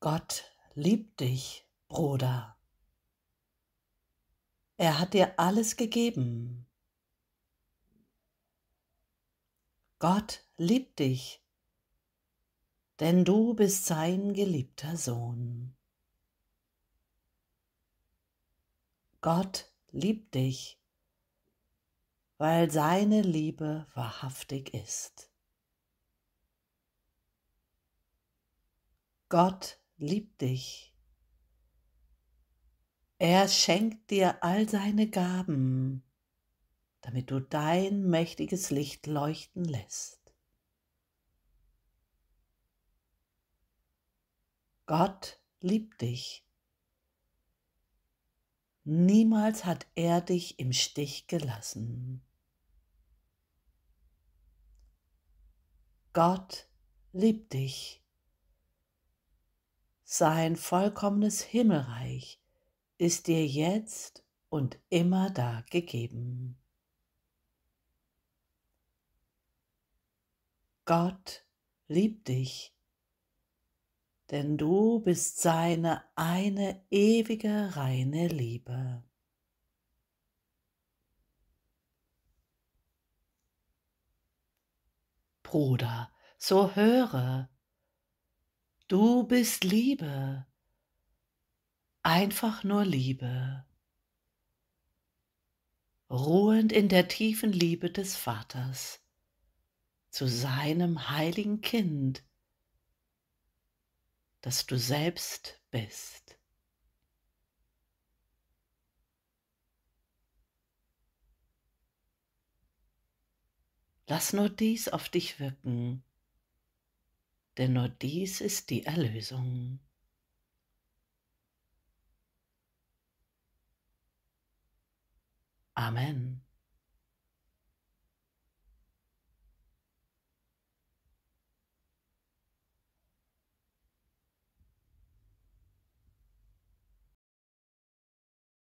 Gott liebt dich, Bruder. Er hat dir alles gegeben. Gott liebt dich, denn du bist sein geliebter Sohn. Gott liebt dich, weil seine Liebe wahrhaftig ist. Gott liebt dich. Er schenkt dir all seine Gaben, damit du dein mächtiges Licht leuchten lässt. Gott liebt dich. Niemals hat er dich im Stich gelassen. Gott liebt dich. Sein vollkommenes Himmelreich ist dir jetzt und immer da gegeben. Gott liebt dich, denn du bist seine eine ewige reine Liebe. Bruder, so höre, Du bist Liebe. Einfach nur Liebe. Ruhend in der tiefen Liebe des Vaters zu seinem heiligen Kind, das du selbst bist. Lass nur dies auf dich wirken denn nur dies ist die Erlösung. Amen.